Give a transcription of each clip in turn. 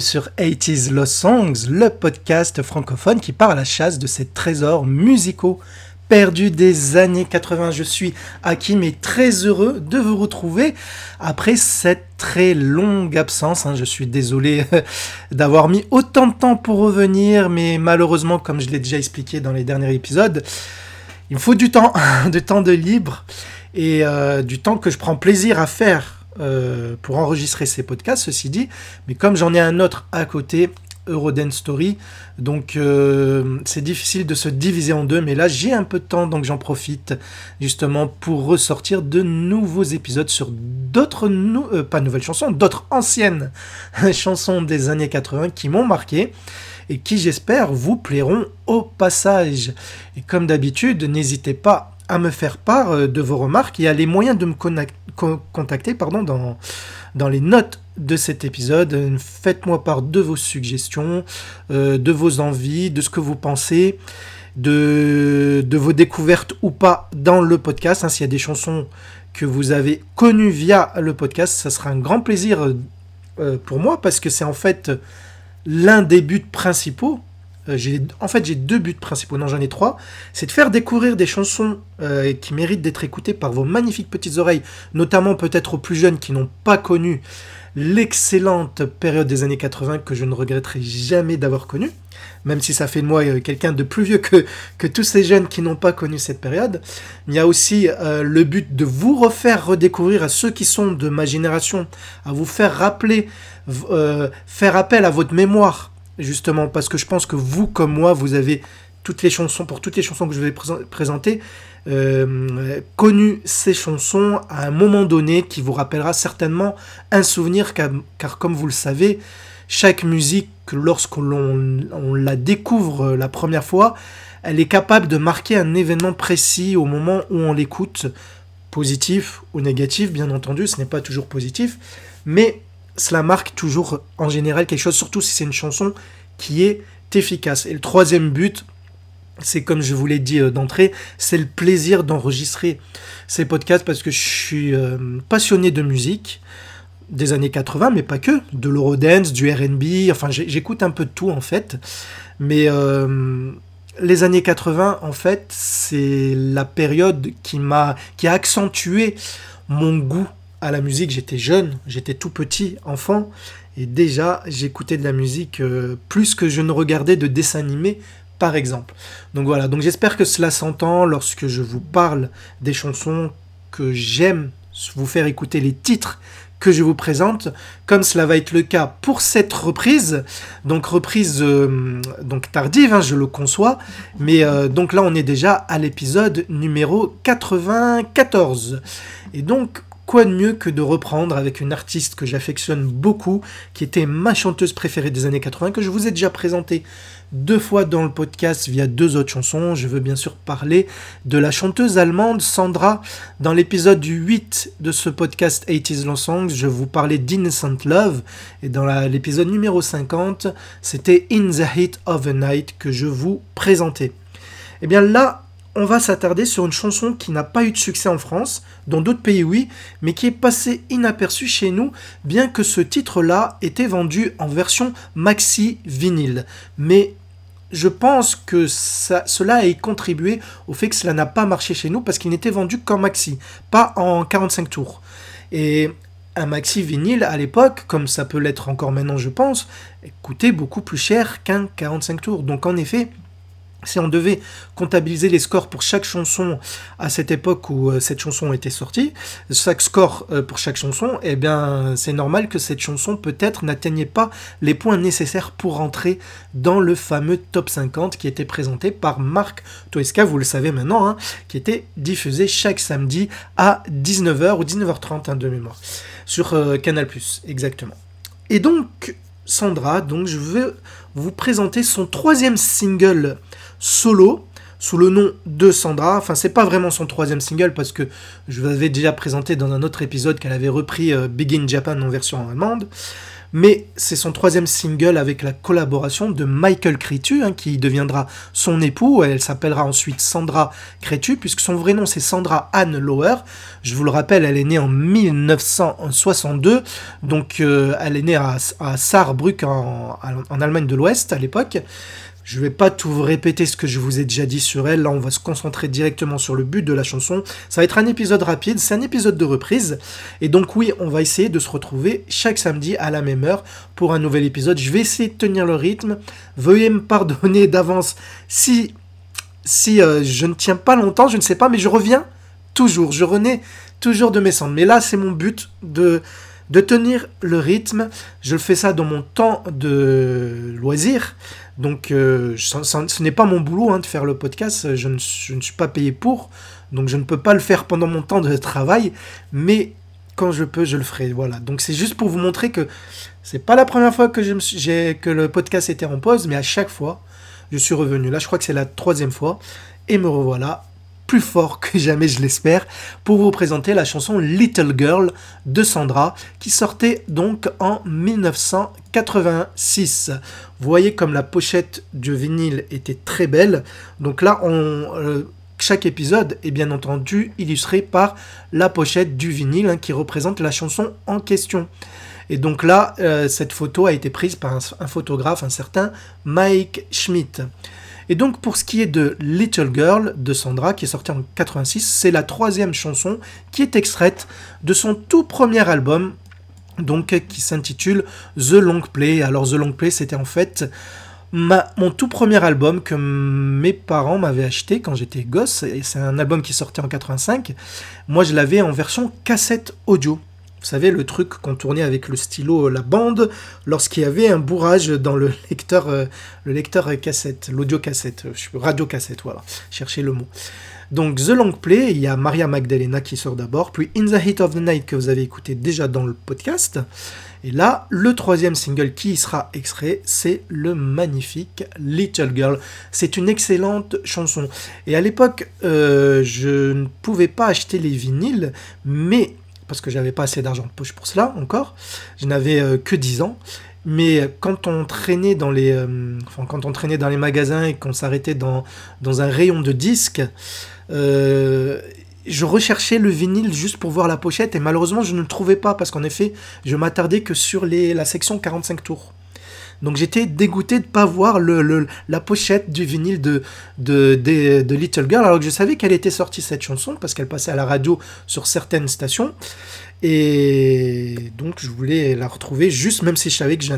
Sur 80s Lost Songs, le podcast francophone qui part à la chasse de ces trésors musicaux perdus des années 80. Je suis Hakim et très heureux de vous retrouver après cette très longue absence. hein. Je suis désolé d'avoir mis autant de temps pour revenir, mais malheureusement, comme je l'ai déjà expliqué dans les derniers épisodes, il me faut du temps, du temps de libre et euh, du temps que je prends plaisir à faire euh, pour enregistrer ces podcasts, ceci dit. Mais comme j'en ai un autre à côté, Eurodance Story, donc euh, c'est difficile de se diviser en deux. Mais là, j'ai un peu de temps, donc j'en profite justement pour ressortir de nouveaux épisodes sur d'autres, euh, pas nouvelles chansons, d'autres anciennes chansons des années 80 qui m'ont marqué et qui j'espère vous plairont au passage. Et comme d'habitude, n'hésitez pas à me faire part euh, de vos remarques. Y a les moyens de me contacter dans, les notes de cet épisode. Euh, Faites-moi part de vos suggestions, euh, de vos envies, de ce que vous pensez, de, vos découvertes ou pas dans le podcast. hein. S'il y a des chansons que vous avez connues via le podcast, ça sera un grand plaisir pour moi parce que c'est en fait l'un des buts principaux. Euh, en fait, j'ai deux buts principaux, non, j'en ai trois. C'est de faire découvrir des chansons euh, qui méritent d'être écoutées par vos magnifiques petites oreilles, notamment peut-être aux plus jeunes qui n'ont pas connu l'excellente période des années 80 que je ne regretterai jamais d'avoir connue, même si ça fait de moi euh, quelqu'un de plus vieux que, tous ces jeunes qui n'ont pas connu cette période. Il y a aussi le but de vous refaire redécouvrir à ceux qui sont de ma génération, à vous faire rappeler, faire appel à votre mémoire, justement, parce que je pense que vous, comme moi, vous avez toutes les chansons, pour toutes les chansons que je vais présent- présenter, euh, connu ces chansons à un moment donné qui vous rappellera certainement un souvenir, car, car comme vous le savez, chaque musique, lorsqu'on l'on- on la découvre la première fois, elle est capable de marquer un événement précis au moment où on l'écoute, positif ou négatif, bien entendu, ce n'est pas toujours positif, mais cela marque toujours en général quelque chose, surtout si c'est une chanson qui est efficace. Et le troisième but, c'est comme je vous l'ai dit euh, d'entrée, c'est le plaisir d'enregistrer ces podcasts parce que je suis euh, passionné de musique des années 80, mais pas que, de l'eurodance, du R&B, enfin j'écoute un peu de tout en fait, mais euh, les années 80 en fait c'est la période qui m'a qui a accentué mon goût à la musique. J'étais jeune, j'étais tout petit enfant et déjà j'écoutais de la musique euh, plus que je ne regardais de dessins animés par exemple. Donc voilà, donc j'espère que cela s'entend lorsque je vous parle des chansons que j'aime vous faire écouter les titres que je vous présente, comme cela va être le cas pour cette reprise, donc reprise euh, donc tardive, hein, je le conçois, mais euh, donc là on est déjà à l'épisode numéro 94. Et donc quoi de mieux que de reprendre avec une artiste que j'affectionne beaucoup, qui était ma chanteuse préférée des années 80, que je vous ai déjà présentée deux fois dans le podcast via deux autres chansons. Je veux bien sûr parler de la chanteuse allemande Sandra. Dans l'épisode 8 de ce podcast 80s Long Songs, je vous parlais d'Innocent Love. Et dans l'épisode numéro 50, c'était In the Heat of the Night que je vous présentais. Et bien là, on va s'attarder sur une chanson qui n'a pas eu de succès en France, dans d'autres pays oui, mais qui est passée inaperçue chez nous, bien que ce titre-là était vendu en version maxi vinyle. Mais je pense que cela a contribué au fait que cela n'a pas marché chez nous parce qu'il n'était vendu qu'en maxi, pas en 45 tours. Et un maxi vinyle à l'époque, comme ça peut l'être encore maintenant je pense, coûtait beaucoup plus cher qu'un 45 tours. Donc en effet, si on devait comptabiliser les scores pour chaque chanson à cette époque où euh, cette chanson était sortie, chaque score euh, pour chaque chanson, eh bien c'est normal que cette chanson peut-être n'atteignait pas les points nécessaires pour rentrer dans le fameux top 50 qui était présenté par Marc Toesca, vous le savez maintenant, hein, qui était diffusé chaque samedi à 19h ou 19h30 hein, de mémoire sur euh, Canal+, exactement. Et donc Sandra, donc je vais vous présenter son troisième single solo sous le nom de Sandra. Enfin, c'est pas vraiment son troisième single parce que je vous avais déjà présenté dans un autre épisode qu'elle avait repris euh, Big in Japan en version allemande. Mais c'est son troisième single avec la collaboration de Michael Crétu, hein, qui deviendra son époux. Elle s'appellera ensuite Sandra Crétu, puisque son vrai nom c'est Sandra Anne Lower. Je vous le rappelle, elle est née en 1962, donc euh, elle est née à, Saarbrück en, en Allemagne de l'Ouest à l'époque. Je vais pas tout répéter ce que je vous ai déjà dit sur elle. Là, on va se concentrer directement sur le but de la chanson. Ça va être un épisode rapide, c'est un épisode de reprise. Et donc oui, on va essayer de se retrouver chaque samedi à la même heure pour un nouvel épisode. Je vais essayer de tenir le rythme. Veuillez me pardonner d'avance si si euh, je ne tiens pas longtemps, je ne sais pas, mais je reviens toujours. Je renais toujours de mes cendres. Mais là, c'est mon but de de tenir le rythme. Je fais ça dans mon temps de loisir. Donc euh, ce n'est pas mon boulot hein, de faire le podcast, je ne, suis pas payé pour, donc je ne peux pas le faire pendant mon temps de travail, mais quand je peux, je le ferai. Voilà. Donc c'est juste pour vous montrer que c'est pas la première fois que, le podcast était en pause, mais à chaque fois, je suis revenu. Là, je crois que c'est la troisième fois, et me revoilà plus fort que jamais, je l'espère, pour vous présenter la chanson Little Girl de Sandra, qui sortait donc en 1986. Vous voyez comme la pochette du vinyle était très belle. Donc là, on, euh, chaque épisode est bien entendu illustré par la pochette du vinyle hein, qui représente la chanson en question. Et donc là, euh, cette photo a été prise par un, un photographe, un certain Mike Schmidt. Et donc pour ce qui est de Little Girl de Sandra, qui est sortie en 86, c'est la troisième chanson qui est extraite de son tout premier album, donc qui s'intitule The Long Play. Alors The Long Play, c'était en fait mon tout premier album que mes parents m'avaient acheté quand j'étais gosse. Et c'est un album qui sortait en 85. Moi, je l'avais en version cassette audio. Vous savez, le truc qu'on tournait avec le stylo, euh, la bande, lorsqu'il y avait un bourrage dans le lecteur, euh, le lecteur cassette, l'audio cassette, euh, radio cassette, voilà, cherchez le mot. Donc The Long Play, il y a Maria Magdalena qui sort d'abord, puis In the Heat of the Night que vous avez écouté déjà dans le podcast. Et là, le troisième single qui sera extrait, c'est le magnifique Little Girl. C'est une excellente chanson. Et à l'époque, je ne pouvais pas acheter les vinyles, mais parce que j'avais pas assez d'argent de poche pour cela encore. Je n'avais euh, que 10 ans. Mais quand on traînait dans les, euh, enfin, quand on traînait dans les magasins et qu'on s'arrêtait dans, un rayon de disques, euh, je recherchais le vinyle juste pour voir la pochette et malheureusement je ne le trouvais pas parce qu'en effet je m'attardais que sur les, la section 45 tours. Donc j'étais dégoûté de pas voir le, la pochette du vinyle de, de, de, Little Girl, alors que je savais qu'elle était sortie cette chanson, parce qu'elle passait à la radio sur certaines stations. Et donc je voulais la retrouver, juste même si je savais que je,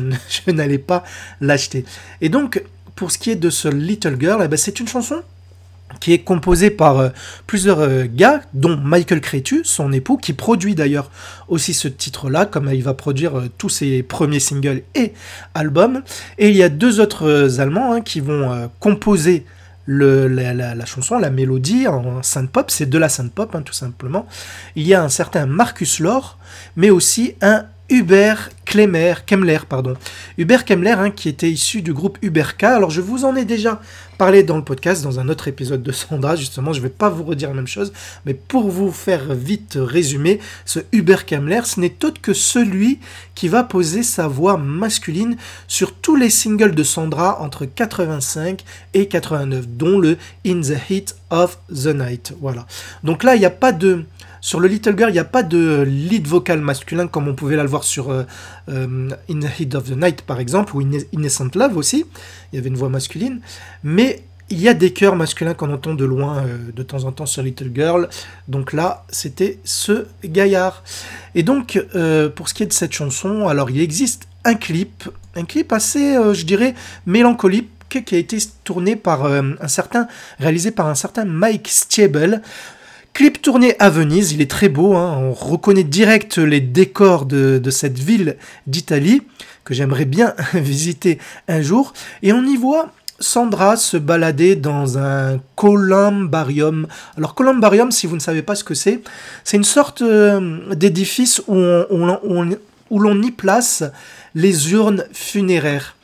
n'allais pas l'acheter. Et donc, pour ce qui est de ce Little Girl, eh ben, c'est une chanson qui est composé par euh, plusieurs euh, gars, dont Michael Crétu, son époux, qui produit d'ailleurs aussi ce titre-là, comme il va produire euh, tous ses premiers singles et albums. Et il y a deux autres Allemands hein, qui vont composer la, chanson, la mélodie en synth-pop, c'est de la synth-pop hein, tout simplement. Il y a un certain Marcus Lore, mais aussi un Hubert Klemmer, Kemmler, pardon. Hubert Kemmler, hein, qui était issu du groupe K. Alors, je vous en ai déjà parlé dans le podcast, dans un autre épisode de Sandra, justement. Je ne vais pas vous redire la même chose, mais pour vous faire vite résumer, ce Hubert Kemmler, ce n'est autre que celui qui va poser sa voix masculine sur tous les singles de Sandra entre 85 et 89, dont le In the Heat of the Night. Voilà. Donc là, il n'y a pas de sur le Little Girl, il n'y a pas de lead vocal masculin comme on pouvait le voir sur euh, euh, In the Heat of the Night par exemple, ou Innocent Love aussi. Il y avait une voix masculine. Mais il y a des chœurs masculins qu'on entend de loin euh, de temps en temps sur Little Girl. Donc là, c'était ce gaillard. Et donc, pour ce qui est de cette chanson, alors il existe un clip, un clip assez, je dirais, mélancolique qui a été tourné par un certain, réalisé par un certain Mike Stiebel. Clip tourné à Venise, il est très beau, hein. on reconnaît direct les décors de, cette ville d'Italie, que j'aimerais bien visiter un jour, et on y voit Sandra se balader dans un columbarium. Alors columbarium, si vous ne savez pas ce que c'est, c'est une sorte euh, d'édifice où l'on y place les urnes funéraires.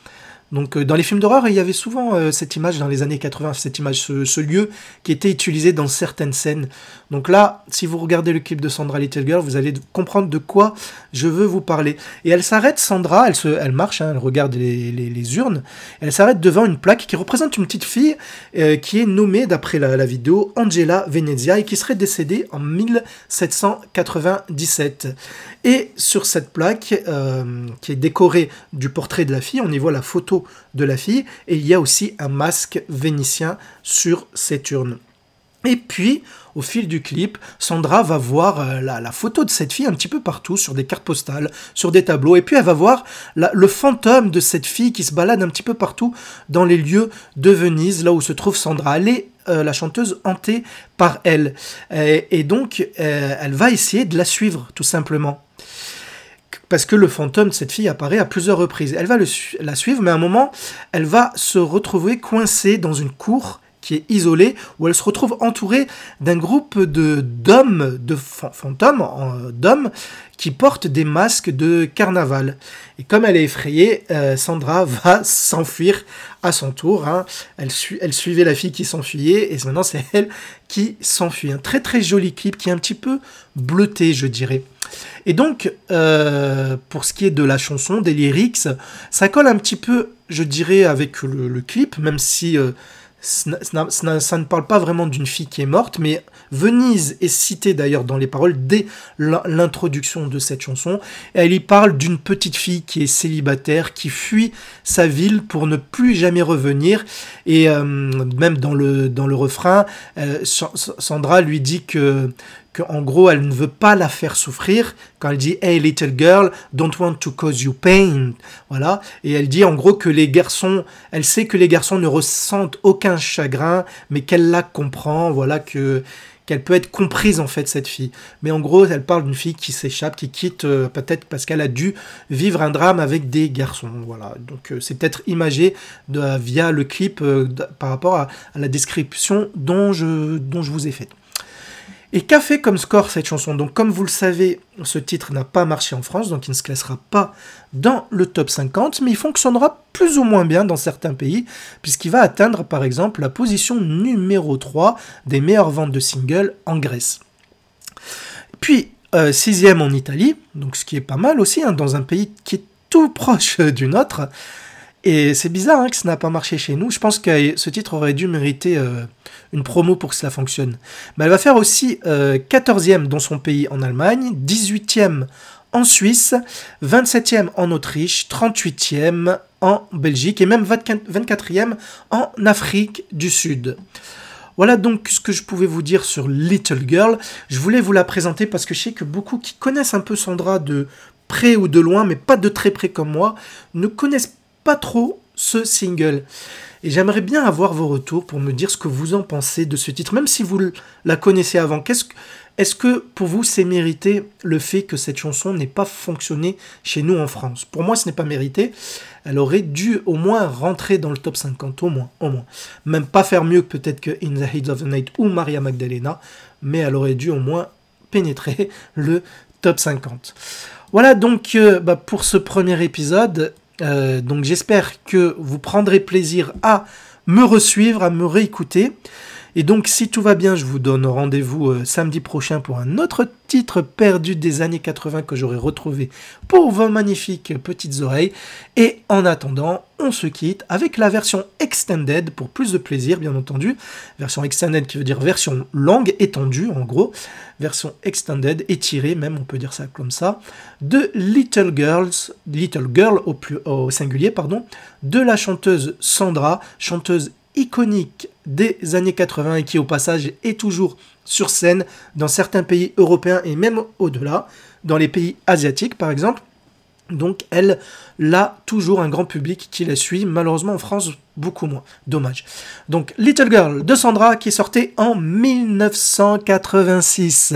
Donc euh, dans les films d'horreur, il y avait souvent euh, cette image dans les années 80, cette image, ce, lieu qui était utilisé dans certaines scènes. Donc là, si vous regardez le clip de Sandra Little Girl, vous allez comprendre de quoi je veux vous parler. Et elle s'arrête, Sandra, elle, marche, hein, elle regarde les, urnes, elle s'arrête devant une plaque qui représente une petite fille euh, qui est nommée, d'après la, la, vidéo, Angela Venezia et qui serait décédée en 1797. Et sur cette plaque, qui est décorée du portrait de la fille, on y voit la photo de la fille, et il y a aussi un masque vénitien sur cette urne. Et puis, au fil du clip, Sandra va voir euh, la, photo de cette fille un petit peu partout, sur des cartes postales, sur des tableaux, et puis elle va voir le fantôme de cette fille qui se balade un petit peu partout dans les lieux de Venise, là où se trouve Sandra. Elle est euh, la chanteuse hantée par elle. Et, donc, euh, elle va essayer de la suivre, tout simplement parce que le fantôme de cette fille apparaît à plusieurs reprises. Elle va la suivre, mais à un moment, elle va se retrouver coincée dans une cour qui est isolée, où elle se retrouve entourée d'un groupe de d'hommes, de fantômes, d'hommes, qui portent des masques de carnaval. Et comme elle est effrayée, euh, Sandra va s'enfuir à son tour. Hein. Elle, elle, suivait la fille qui s'enfuyait, et maintenant c'est elle qui s'enfuit. Un très très joli clip qui est un petit peu bleuté, je dirais. Et donc, euh, pour ce qui est de la chanson, des lyrics, ça colle un petit peu, je dirais, avec le, clip, même si euh, ça, ne parle pas vraiment d'une fille qui est morte, mais Venise est citée d'ailleurs dans les paroles dès l'introduction de cette chanson. elle y parle d'une petite fille qui est célibataire, qui fuit sa ville pour ne plus jamais revenir. Et euh, même dans le, dans le refrain, Sandra lui dit que en gros elle ne veut pas la faire souffrir quand elle dit Hey little girl, don't want to cause you pain. Voilà. Et elle dit en gros que les garçons, elle sait que les garçons ne ressentent aucun chagrin, mais qu'elle la comprend. Voilà que qu'elle peut être comprise en fait cette fille. Mais en gros, elle parle d'une fille qui s'échappe, qui quitte euh, peut-être parce qu'elle a dû vivre un drame avec des garçons. Voilà. Donc euh, c'est peut-être imagé de, via le clip euh, par rapport à, la description dont je, dont je vous ai faite. Et qu'a fait comme score cette chanson? Donc comme vous le savez, ce titre n'a pas marché en France, donc il ne se classera pas dans le top 50, mais il fonctionnera plus ou moins bien dans certains pays, puisqu'il va atteindre par exemple la position numéro 3 des meilleures ventes de singles en Grèce. Puis, euh, sixième en Italie, donc ce qui est pas mal aussi, hein, dans un pays qui est tout proche du nôtre. Et c'est bizarre hein, que ça n'a pas marché chez nous. Je pense que ce titre aurait dû mériter euh, une promo pour que cela fonctionne. Mais elle va faire aussi 14e euh, dans son pays en Allemagne, 18e en Suisse, 27e en Autriche, 38e en Belgique et même 24e en Afrique du Sud. Voilà donc ce que je pouvais vous dire sur Little Girl. Je voulais vous la présenter parce que je sais que beaucoup qui connaissent un peu Sandra de près ou de loin, mais pas de très près comme moi, ne connaissent pas trop ce single. Et j'aimerais bien avoir vos retours pour me dire ce que vous en pensez de ce titre, même si vous la connaissez avant. Qu'est-ce que, est-ce que pour vous c'est mérité le fait que cette chanson n'ait pas fonctionné chez nous en France? Pour moi, ce n'est pas mérité. Elle aurait dû au moins rentrer dans le top 50, au moins, au moins. Même pas faire mieux peut-être que In the Heat of the Night ou Maria Magdalena, mais elle aurait dû au moins pénétrer le top 50. Voilà donc euh, bah, pour ce premier épisode. Euh, donc j'espère que vous prendrez plaisir à me resuivre, à me réécouter. Et donc, si tout va bien, je vous donne rendez-vous euh, samedi prochain pour un autre titre perdu des années 80 que j'aurai retrouvé pour vos magnifiques petites oreilles. Et en attendant, on se quitte avec la version extended pour plus de plaisir, bien entendu. Version extended qui veut dire version longue, étendue en gros. Version extended, étirée même, on peut dire ça comme ça. De Little Girls, Little Girl au, au singulier, pardon, de la chanteuse Sandra, chanteuse iconique des années 80 et qui au passage est toujours sur scène dans certains pays européens et même au-delà, dans les pays asiatiques par exemple. Donc elle a toujours un grand public qui la suit, malheureusement en France beaucoup moins, dommage. Donc Little Girl de Sandra qui est sortie en 1986.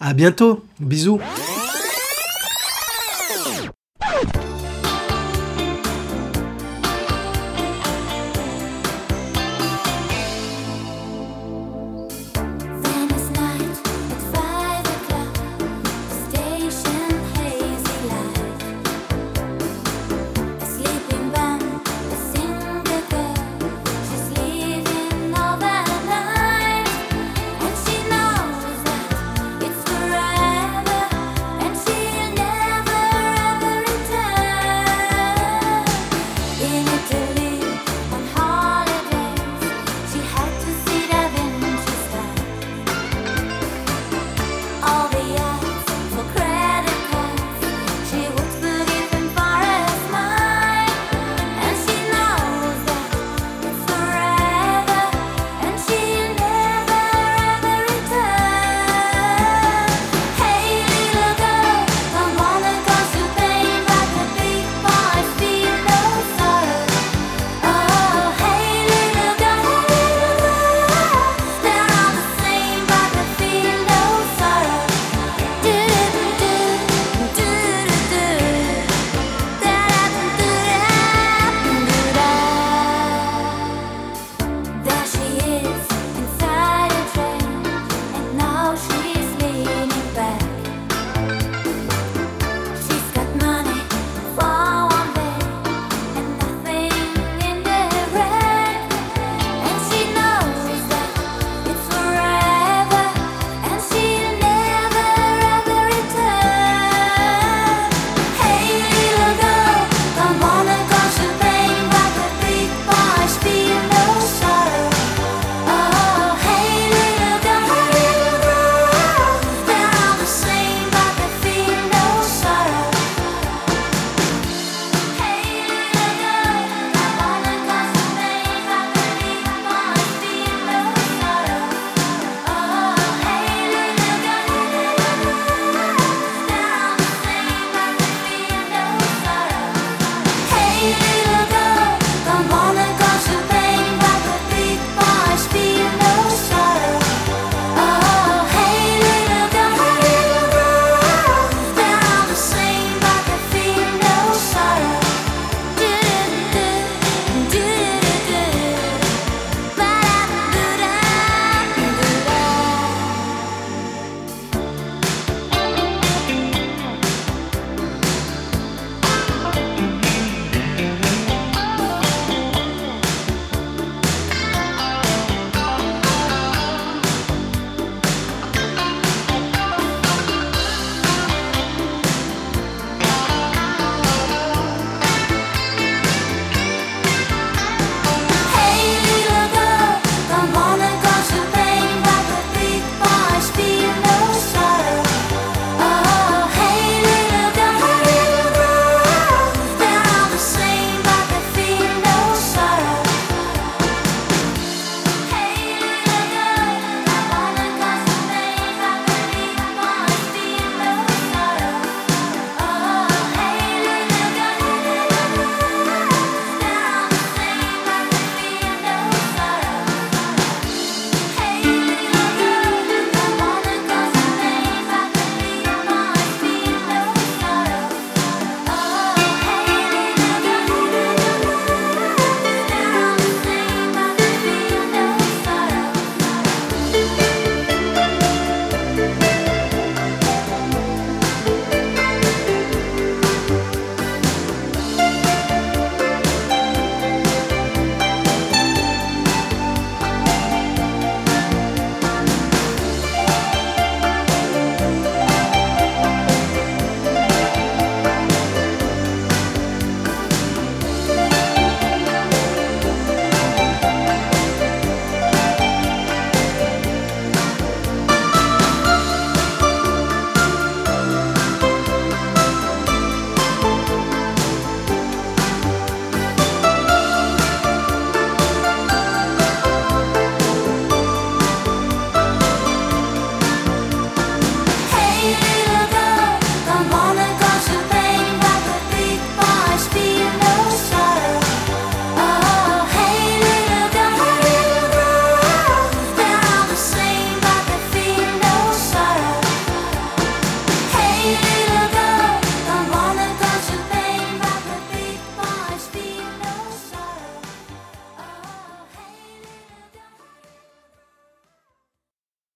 À bientôt, bisous.